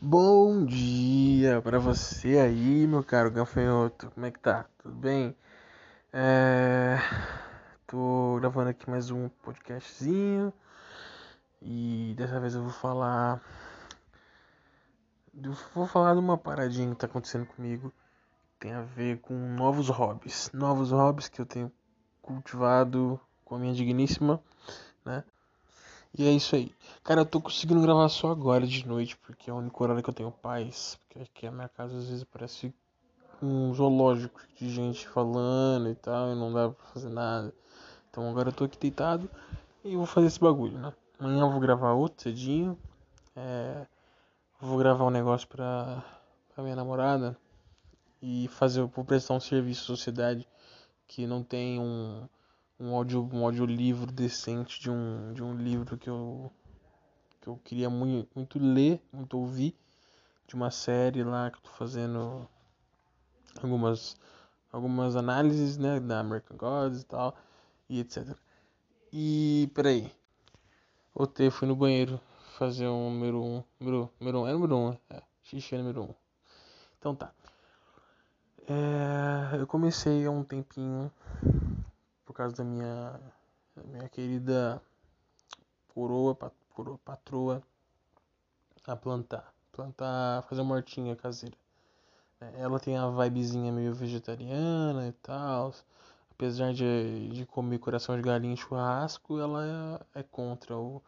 Bom dia para você aí, meu caro gafanhoto. Como é que tá? Tudo bem? É... Tô gravando aqui mais um podcastzinho e dessa vez eu vou falar. Vou falar de uma paradinha que tá acontecendo comigo. Tem a ver com novos hobbies. Novos hobbies que eu tenho cultivado com a minha digníssima, né? E é isso aí. Cara, eu tô conseguindo gravar só agora de noite, porque é o único horário que eu tenho paz. Porque aqui a minha casa às vezes parece um zoológico de gente falando e tal, e não dá pra fazer nada. Então agora eu tô aqui deitado e vou fazer esse bagulho, né? Amanhã eu vou gravar outro cedinho. É, vou gravar um negócio pra, pra minha namorada e fazer, vou prestar um serviço à sociedade que não tem um um audio um audiolivro decente de um de um livro que eu que eu queria muito, muito ler, muito ouvir de uma série lá que eu tô fazendo algumas algumas análises, né, da American Gods e tal e etc. E peraí. Voltei, fui no banheiro fazer um número 1. Um, número, número 1, um, é número 1, um, é. Xixi é número 1. Um. Então tá. É, eu comecei há um tempinho por causa da minha, minha querida coroa, coroa, patroa, a plantar. Plantar, fazer uma hortinha caseira. É, ela tem a vibezinha meio vegetariana e tal. Apesar de, de comer coração de galinha em churrasco, ela é, é contra o,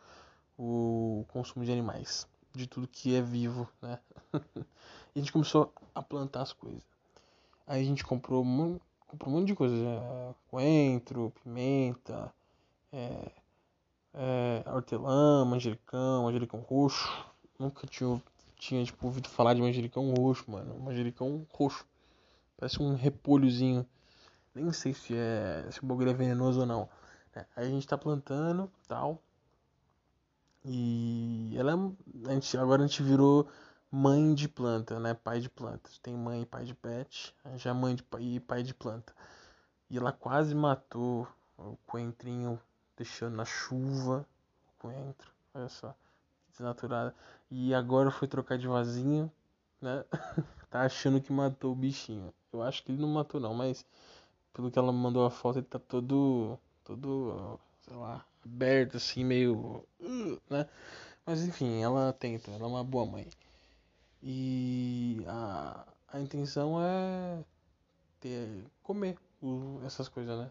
o consumo de animais. De tudo que é vivo, né? e a gente começou a plantar as coisas. Aí a gente comprou comprou um monte de coisa. É, coentro, pimenta, é, é, hortelã, manjericão, manjericão roxo. Nunca tinha, tinha tipo, ouvido falar de manjericão roxo, mano. Manjericão roxo. Parece um repolhozinho. Nem sei se é se o bagulho é venenoso ou não. É, a gente tá plantando tal. E ela é, a gente, agora a gente virou mãe de planta, né? Pai de planta. Tem mãe e pai de pet, já mãe de pai e pai de planta. E ela quase matou o coentrinho, deixando na chuva o coentro. Olha só, desnaturada. E agora foi trocar de vasinho, né? tá achando que matou o bichinho. Eu acho que ele não matou não, mas pelo que ela mandou a foto, ele tá todo, todo, sei lá, aberto assim, meio, né? Mas enfim, ela tenta, ela é uma boa mãe. E a, a intenção é ter, comer essas coisas, né?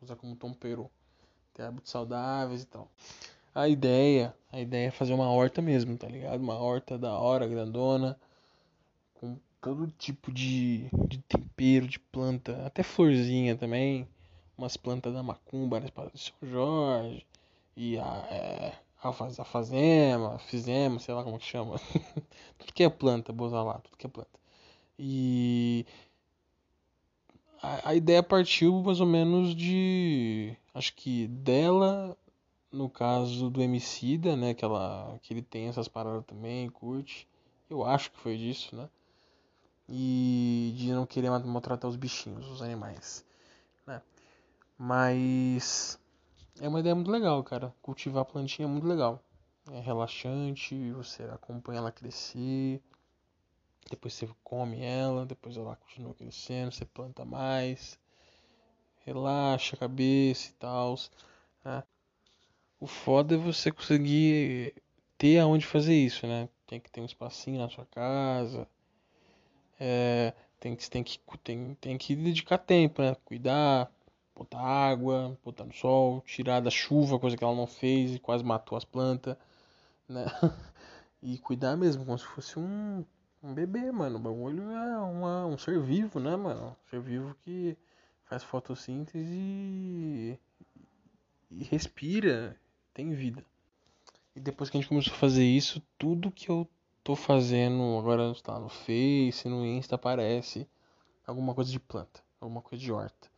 Usar como tempero. Ter hábitos saudáveis e tal. A ideia, a ideia é fazer uma horta mesmo, tá ligado? Uma horta da hora, grandona, com todo tipo de, de tempero, de planta, até florzinha também, umas plantas da macumba, né? São Jorge, e a, é, alfazema, fizema, sei lá como que chama. tudo que é planta, boza lá, tudo que é planta. E a, a ideia partiu mais ou menos de. Acho que dela, no caso do Emicida, né? Que, ela, que ele tem essas paradas também, curte. Eu acho que foi disso, né? E de não querer maltratar os bichinhos, os animais, né? Mas é uma ideia muito legal, cara. Cultivar plantinha é muito legal. É relaxante, você acompanha ela crescer. Depois você come ela, depois ela continua crescendo, você planta mais. Relaxa a cabeça e tal. Né? O foda é você conseguir ter aonde fazer isso, né? Tem que ter um espacinho na sua casa. É, tem, tem, que, tem, tem que dedicar tempo, né? Cuidar, botar água, botar no sol, tirar da chuva, coisa que ela não fez e quase matou as plantas, né? E cuidar mesmo, como se fosse um, um bebê, mano. O bagulho é uma, um ser vivo, né, mano? Um ser vivo que faz fotossíntese e, e respira, tem vida. E depois que a gente começou a fazer isso, tudo que eu tô fazendo agora está no Face, no Insta aparece alguma coisa de planta, alguma coisa de horta.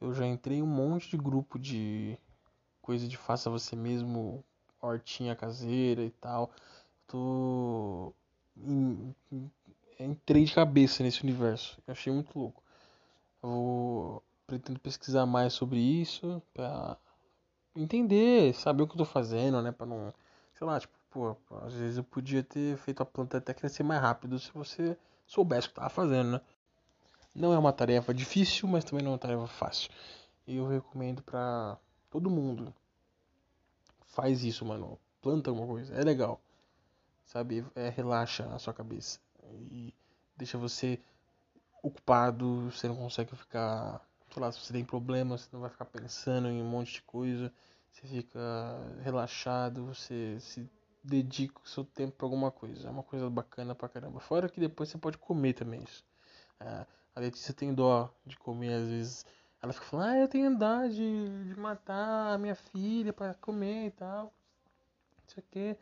Eu já entrei em um monte de grupo de coisa de faça você mesmo, hortinha caseira e tal. Tô. Entrei de cabeça nesse universo. Achei muito louco. Eu vou. Pretendo pesquisar mais sobre isso pra, entender, saber o que eu tô fazendo, né? Pra não. Sei lá, tipo, pô, às vezes eu podia ter feito a planta até crescer mais rápido se você soubesse o que tava fazendo, né? Não é uma tarefa difícil, mas também não é uma tarefa fácil. E eu recomendo pra todo mundo. Faz isso, mano. Planta alguma coisa. É legal. Sabe? É, relaxa a sua cabeça. E deixa você ocupado. Você não consegue ficar. Sei lá, se você tem problemas, você não vai ficar pensando em um monte de coisa. Você fica relaxado. Você se dedica o seu tempo pra alguma coisa. É uma coisa bacana pra caramba. Fora que depois você pode comer também isso. É, a Letícia tem dó de comer às vezes. Ela fica falando, ah, eu tenho dó de, de matar a minha filha para comer e tal. Não sei o que.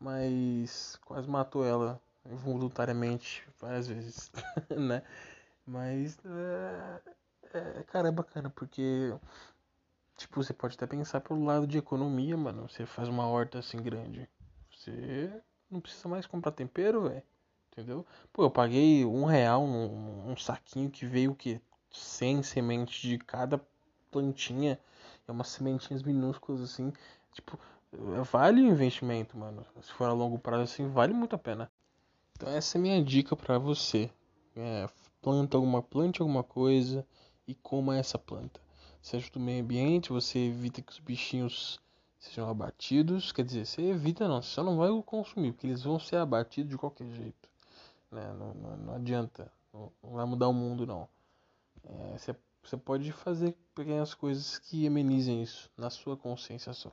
Mas quase matou ela voluntariamente várias vezes, né? Mas é, é, cara, é bacana porque tipo, você pode até pensar pelo lado de economia, mano. Você faz uma horta assim grande. Você não precisa mais comprar tempero, velho. Entendeu? Pô, eu paguei um real num, num saquinho que veio o quê? 100 sementes de cada plantinha. É umas sementinhas minúsculas assim. Tipo, vale o investimento, mano. Se for a longo prazo assim, vale muito a pena. Então essa é a minha dica para você. É, planta alguma, plante alguma coisa e coma essa planta. Você ajuda o meio ambiente, você evita que os bichinhos sejam abatidos. Quer dizer, você evita não, você só não vai consumir, porque eles vão ser abatidos de qualquer jeito. Né? Não, não, não adianta, não, não, vai mudar o mundo não. É, você, você pode fazer pequenas coisas que amenizem isso na sua consciência só.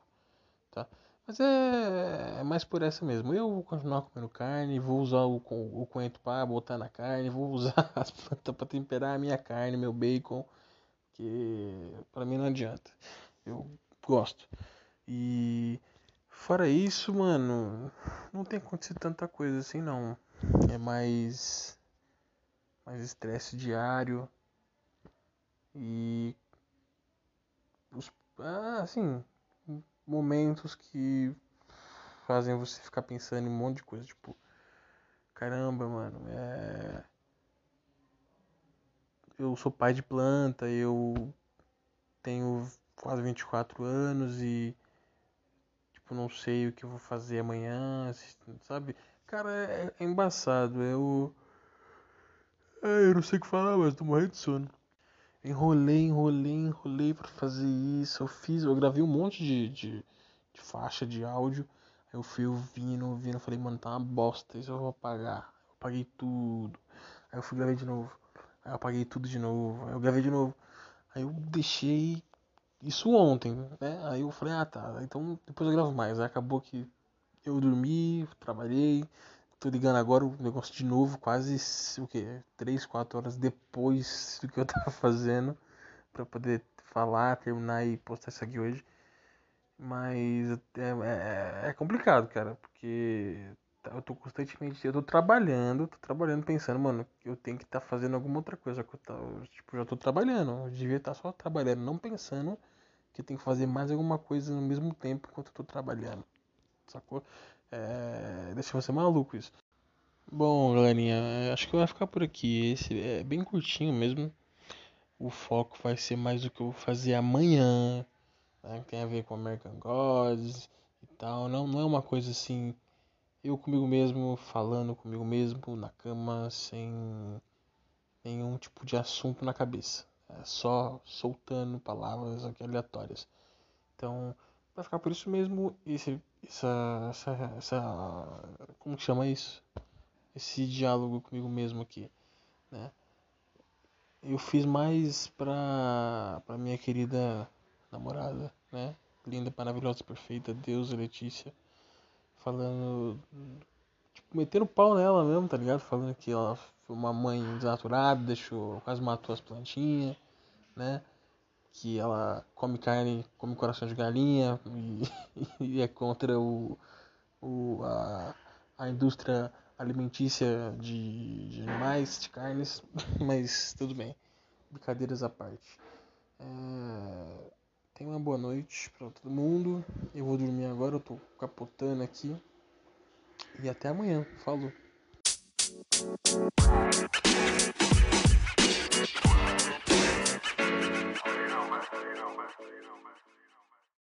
Tá? Mas é, é mais por essa mesmo. Eu vou continuar comendo carne, vou usar o, o coentro para botar na carne, vou usar as plantas para temperar a minha carne, meu bacon, que para mim não adianta. Eu gosto. E fora isso, mano, não tem acontecido tanta coisa assim não. É mais mais estresse diário. E os ah, assim, momentos que fazem você ficar pensando em um monte de coisa, tipo, caramba, mano, é eu sou pai de planta, eu tenho quase 24 anos e tipo, não sei o que eu vou fazer amanhã, sabe? Cara, é, é embaçado, eu é, eu não sei o que falar, mas tô morrendo de sono. Enrolei, enrolei, enrolei para fazer isso. Eu fiz, eu gravei um monte de, de, de faixa de áudio. Eu fui ouvindo, ouvindo. Falei, mano, tá uma bosta. Isso eu vou apagar. Eu apaguei tudo. Aí eu fui gravei de novo. Aí eu apaguei tudo de novo. Aí eu gravei de novo. Aí eu deixei isso ontem, né? Aí eu falei, ah tá, então depois eu gravo mais. Aí acabou que eu dormi, trabalhei, Tô ligando agora o negócio de novo, quase o que? 3, 4 horas depois do que eu tava fazendo para poder falar, terminar e postar isso aqui hoje. Mas é, é, é, complicado, cara, porque eu tô constantemente, eu tô trabalhando, tô trabalhando pensando, mano, eu tenho que estar tá fazendo alguma outra coisa. Que eu tá, tipo, já tô trabalhando, eu devia estar tá só trabalhando, não pensando que eu tenho que fazer mais alguma coisa no mesmo tempo enquanto eu tô trabalhando. Sacou? É, deixa você maluco isso. Bom, galerinha, acho que vai ficar por aqui. Esse é bem curtinho mesmo. O foco vai ser mais o que eu vou fazer amanhã. Né? Tem a ver com American Gods e tal. Não, não é uma coisa assim. Eu comigo mesmo, falando comigo mesmo na cama, sem nenhum tipo de assunto na cabeça. É só soltando palavras aleatórias. Então, vai ficar por isso mesmo. Esse essa, essa, essa como que chama isso? Esse diálogo comigo mesmo aqui, né? Eu fiz mais pra, pra minha querida namorada, né? Linda, maravilhosa, perfeita, Deus, Letícia. Falando, tipo, metendo pau nela mesmo, tá ligado? Falando que ela foi uma mãe desnaturada, deixou, quase matou as plantinhas, né? que ela come carne, come coração de galinha e, e é contra o, o, a, a indústria alimentícia de, de animais, de carnes, mas tudo bem, brincadeiras à parte. É, tenha uma boa noite para todo mundo. Eu vou dormir agora, eu tô capotando aqui. E até amanhã. Falou.